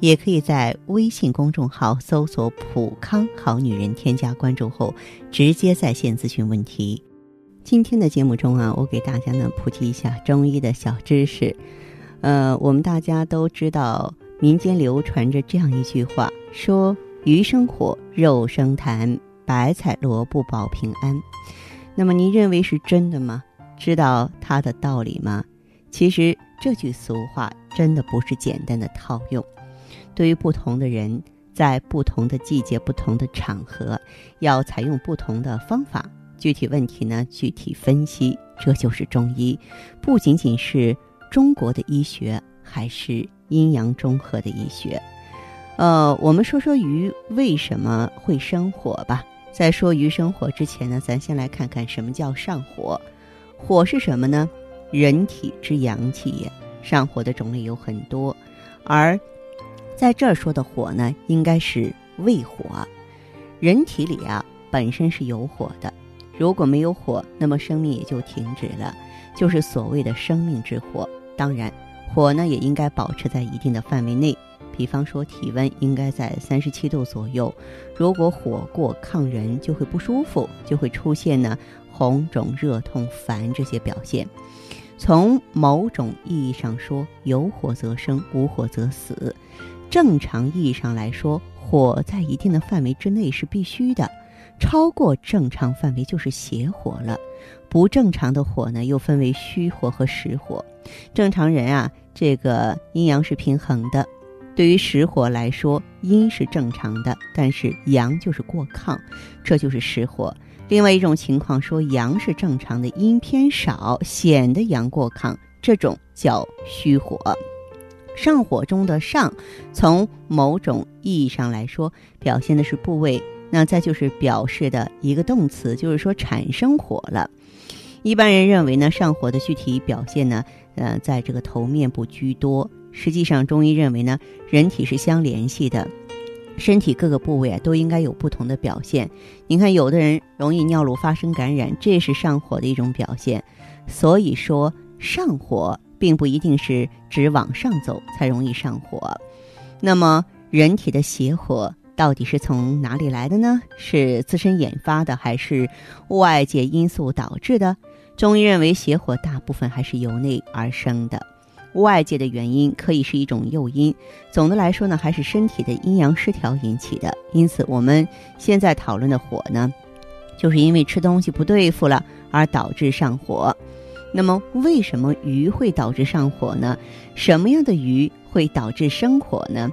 也可以在微信公众号搜索“普康好女人”，添加关注后直接在线咨询问题。今天的节目中啊，我给大家呢普及一下中医的小知识。呃，我们大家都知道，民间流传着这样一句话，说“鱼生火，肉生痰，白菜萝卜保平安”。那么您认为是真的吗？知道它的道理吗？其实这句俗话真的不是简单的套用。对于不同的人，在不同的季节、不同的场合，要采用不同的方法。具体问题呢，具体分析。这就是中医，不仅仅是中国的医学，还是阴阳中和的医学。呃，我们说说鱼为什么会生火吧。在说鱼生火之前呢，咱先来看看什么叫上火。火是什么呢？人体之阳气也。上火的种类有很多，而在这儿说的火呢，应该是胃火。人体里啊本身是有火的，如果没有火，那么生命也就停止了，就是所谓的生命之火。当然，火呢也应该保持在一定的范围内，比方说体温应该在三十七度左右。如果火过抗人，就会不舒服，就会出现呢红肿、热痛、烦这些表现。从某种意义上说，有火则生，无火则死。正常意义上来说，火在一定的范围之内是必须的，超过正常范围就是邪火了。不正常的火呢，又分为虚火和实火。正常人啊，这个阴阳是平衡的。对于实火来说，阴是正常的，但是阳就是过亢，这就是实火。另外一种情况说，阳是正常的，阴偏少，显得阳过亢，这种叫虚火。上火中的上，从某种意义上来说，表现的是部位。那再就是表示的一个动词，就是说产生火了。一般人认为呢，上火的具体表现呢，呃，在这个头面部居多。实际上，中医认为呢，人体是相联系的，身体各个部位啊都应该有不同的表现。你看，有的人容易尿路发生感染，这是上火的一种表现。所以说，上火。并不一定是只往上走才容易上火，那么人体的邪火到底是从哪里来的呢？是自身引发的，还是外界因素导致的？中医认为邪火大部分还是由内而生的，外界的原因可以是一种诱因。总的来说呢，还是身体的阴阳失调引起的。因此，我们现在讨论的火呢，就是因为吃东西不对付了而导致上火。那么，为什么鱼会导致上火呢？什么样的鱼会导致生火呢？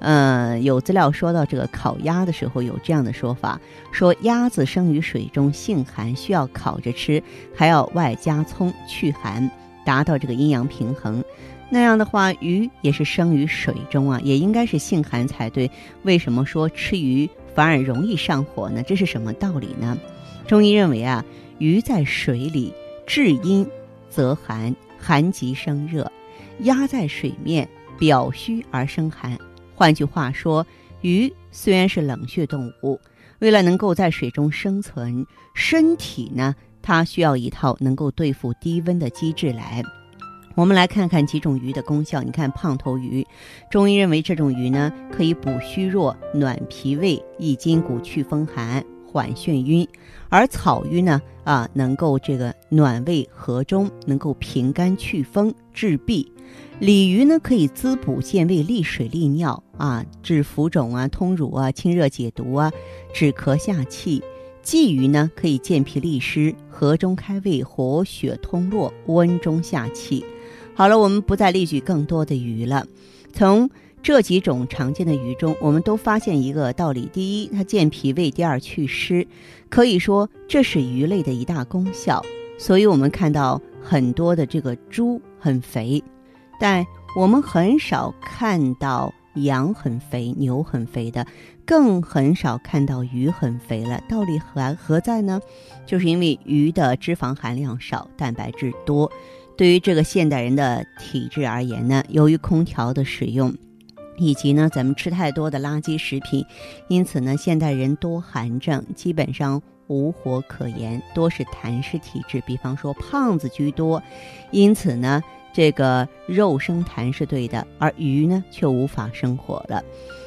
呃，有资料说到这个烤鸭的时候，有这样的说法：说鸭子生于水中，性寒，需要烤着吃，还要外加葱去寒，达到这个阴阳平衡。那样的话，鱼也是生于水中啊，也应该是性寒才对。为什么说吃鱼反而容易上火呢？这是什么道理呢？中医认为啊，鱼在水里至阴。则寒，寒极生热，压在水面，表虚而生寒。换句话说，鱼虽然是冷血动物，为了能够在水中生存，身体呢，它需要一套能够对付低温的机制来。我们来看看几种鱼的功效。你看胖头鱼，中医认为这种鱼呢，可以补虚弱、暖脾胃、益筋骨、祛风寒。缓眩晕，而草鱼呢啊，能够这个暖胃和中，能够平肝祛风治痹；鲤鱼呢可以滋补健胃利水利尿啊，治浮肿啊、通乳啊、清热解毒啊、止咳下气；鲫鱼呢可以健脾利湿、和中开胃、活血通络、温中下气。好了，我们不再例举更多的鱼了，从。这几种常见的鱼中，我们都发现一个道理：第一，它健脾胃；第二，祛湿。可以说，这是鱼类的一大功效。所以，我们看到很多的这个猪很肥，但我们很少看到羊很肥、牛很肥的，更很少看到鱼很肥了。道理何何在呢？就是因为鱼的脂肪含量少，蛋白质多。对于这个现代人的体质而言呢，由于空调的使用，以及呢咱们吃太多的垃圾食品，因此呢现代人多寒症，基本上无火可言，多是痰湿体质。比方说胖子居多，因此呢。这个肉生痰是对的，而鱼呢却无法生火了。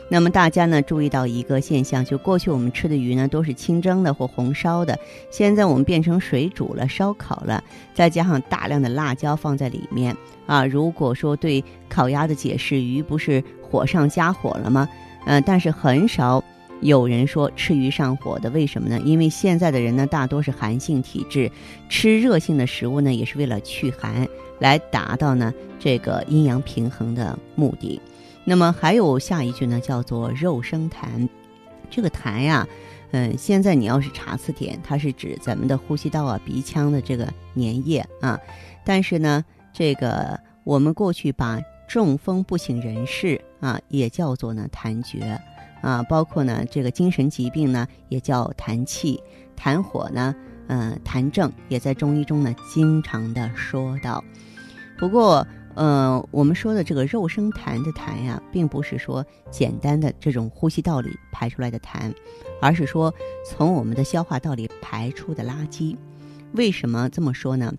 那么大家呢注意到一个现象，就过去我们吃的鱼呢都是清蒸的或红烧的，现在我们变成水煮了、烧烤了，再加上大量的辣椒放在里面啊。如果说对烤鸭的解释，鱼不是火上加火了吗？嗯，但是很少有人说吃鱼上火的，为什么呢？因为现在的人呢大多是寒性体质，吃热性的食物呢也是为了去寒。来达到呢这个阴阳平衡的目的，那么还有下一句呢，叫做肉生痰。这个痰呀，嗯，现在你要是查字典，它是指咱们的呼吸道啊、鼻腔的这个粘液啊。但是呢，这个我们过去把中风不省人事啊，也叫做呢痰厥啊，包括呢这个精神疾病呢，也叫痰气、痰火呢，嗯，痰症也在中医中呢经常的说到。不过，呃，我们说的这个肉生痰的痰呀，并不是说简单的这种呼吸道里排出来的痰，而是说从我们的消化道里排出的垃圾。为什么这么说呢？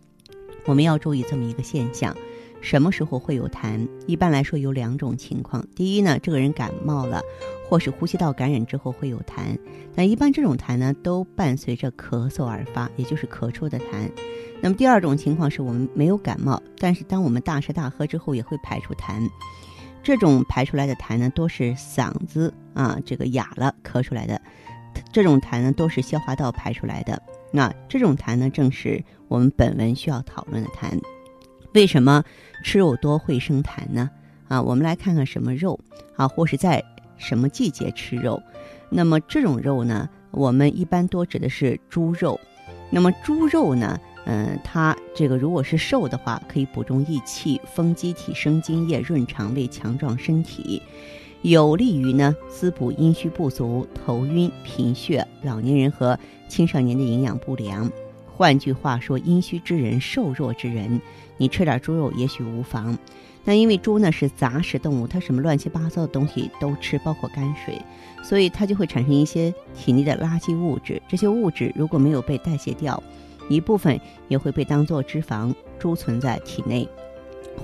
我们要注意这么一个现象：什么时候会有痰？一般来说有两种情况。第一呢，这个人感冒了，或是呼吸道感染之后会有痰，但一般这种痰呢，都伴随着咳嗽而发，也就是咳出的痰。那么第二种情况是我们没有感冒，但是当我们大吃大喝之后也会排出痰，这种排出来的痰呢，都是嗓子啊这个哑了咳出来的，这种痰呢都是消化道排出来的。那这种痰呢，正是我们本文需要讨论的痰。为什么吃肉多会生痰呢？啊，我们来看看什么肉啊，或是在什么季节吃肉。那么这种肉呢，我们一般多指的是猪肉。那么猪肉呢？嗯，它这个如果是瘦的话，可以补中益气、丰机体、生津液、润肠胃、强壮身体，有利于呢滋补阴虚不足、头晕、贫血、老年人和青少年的营养不良。换句话说，阴虚之人、瘦弱之人，你吃点猪肉也许无妨。那因为猪呢是杂食动物，它什么乱七八糟的东西都吃，包括泔水，所以它就会产生一些体内的垃圾物质。这些物质如果没有被代谢掉，一部分也会被当作脂肪贮存在体内，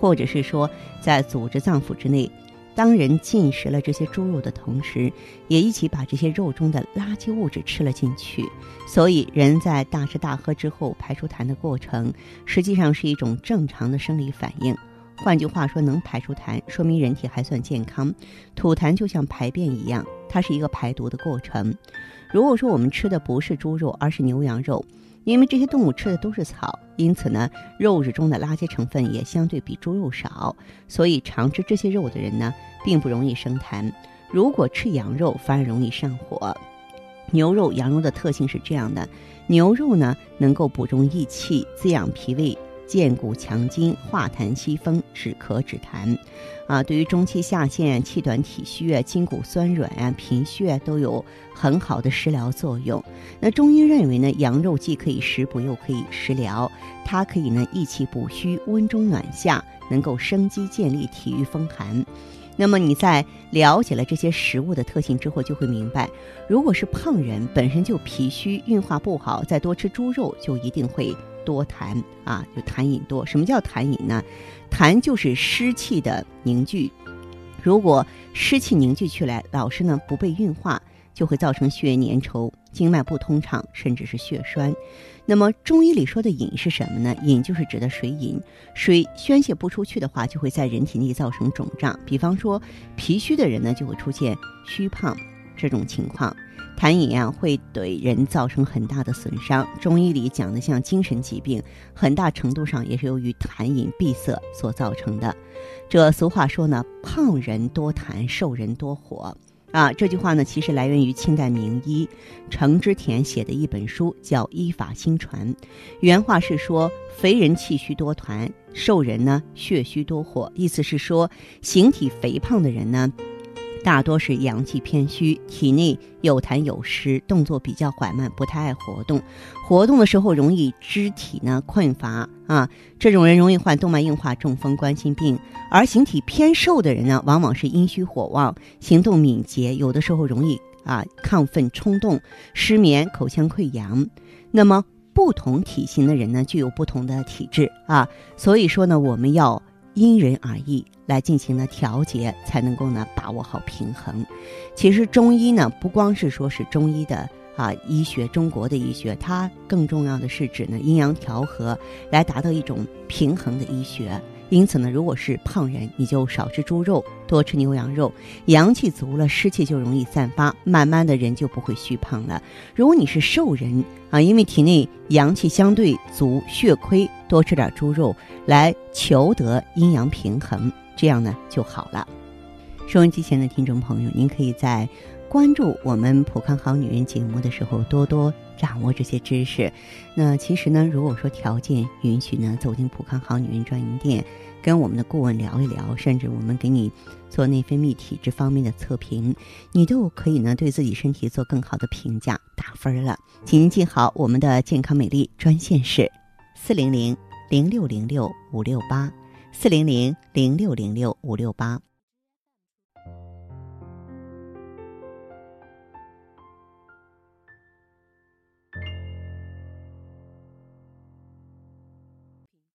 或者是说在组织脏腑之内。当人进食了这些猪肉的同时，也一起把这些肉中的垃圾物质吃了进去。所以，人在大吃大喝之后排出痰的过程，实际上是一种正常的生理反应。换句话说，能排出痰，说明人体还算健康。吐痰就像排便一样，它是一个排毒的过程。如果说我们吃的不是猪肉，而是牛羊肉，因为这些动物吃的都是草，因此呢，肉质中的垃圾成分也相对比猪肉少，所以常吃这些肉的人呢，并不容易生痰。如果吃羊肉，反而容易上火。牛肉、羊肉的特性是这样的：牛肉呢，能够补中益气，滋养脾胃。健骨强筋、化痰息风、止咳止痰，啊，对于中气下陷、气短体虚、筋骨酸软啊、贫血都有很好的食疗作用。那中医认为呢，羊肉既可以食补又可以食疗，它可以呢益气补虚、温中暖下，能够生机健力、体御风寒。那么你在了解了这些食物的特性之后，就会明白，如果是胖人本身就脾虚、运化不好，再多吃猪肉，就一定会。多痰啊，就痰饮多。什么叫痰饮呢？痰就是湿气的凝聚。如果湿气凝聚起来，老是呢不被运化，就会造成血液粘稠、经脉不通畅，甚至是血栓。那么中医里说的饮是什么呢？饮就是指的水饮。水宣泄不出去的话，就会在人体内造成肿胀。比方说脾虚的人呢，就会出现虚胖这种情况。痰饮啊，会对人造成很大的损伤。中医里讲的像精神疾病，很大程度上也是由于痰饮闭塞所造成的。这俗话说呢，胖人多痰，瘦人多火啊。这句话呢，其实来源于清代名医程之田写的一本书，叫《医法新传》。原话是说，肥人气虚多痰，瘦人呢血虚多火。意思是说，形体肥胖的人呢。大多是阳气偏虚，体内有痰有湿，动作比较缓慢，不太爱活动。活动的时候容易肢体呢困乏啊，这种人容易患动脉硬化、中风、冠心病。而形体偏瘦的人呢，往往是阴虚火旺，行动敏捷，有的时候容易啊亢奋冲动、失眠、口腔溃疡。那么不同体型的人呢，具有不同的体质啊，所以说呢，我们要因人而异来进行呢调节，才能够呢把握好平衡。其实中医呢，不光是说是中医的。啊，医学中国的医学，它更重要的是指呢阴阳调和，来达到一种平衡的医学。因此呢，如果是胖人，你就少吃猪肉，多吃牛羊肉，阳气足了，湿气就容易散发，慢慢的人就不会虚胖了。如果你是瘦人啊，因为体内阳气相对足，血亏，多吃点猪肉来求得阴阳平衡，这样呢就好了。收音机前的听众朋友，您可以在。关注我们普康好女人节目的时候，多多掌握这些知识。那其实呢，如果说条件允许呢，走进普康好女人专营店，跟我们的顾问聊一聊，甚至我们给你做内分泌体质方面的测评，你都可以呢对自己身体做更好的评价，打分了。请您记好我们的健康美丽专线是四零零零六零六五六八四零零零六零六五六八。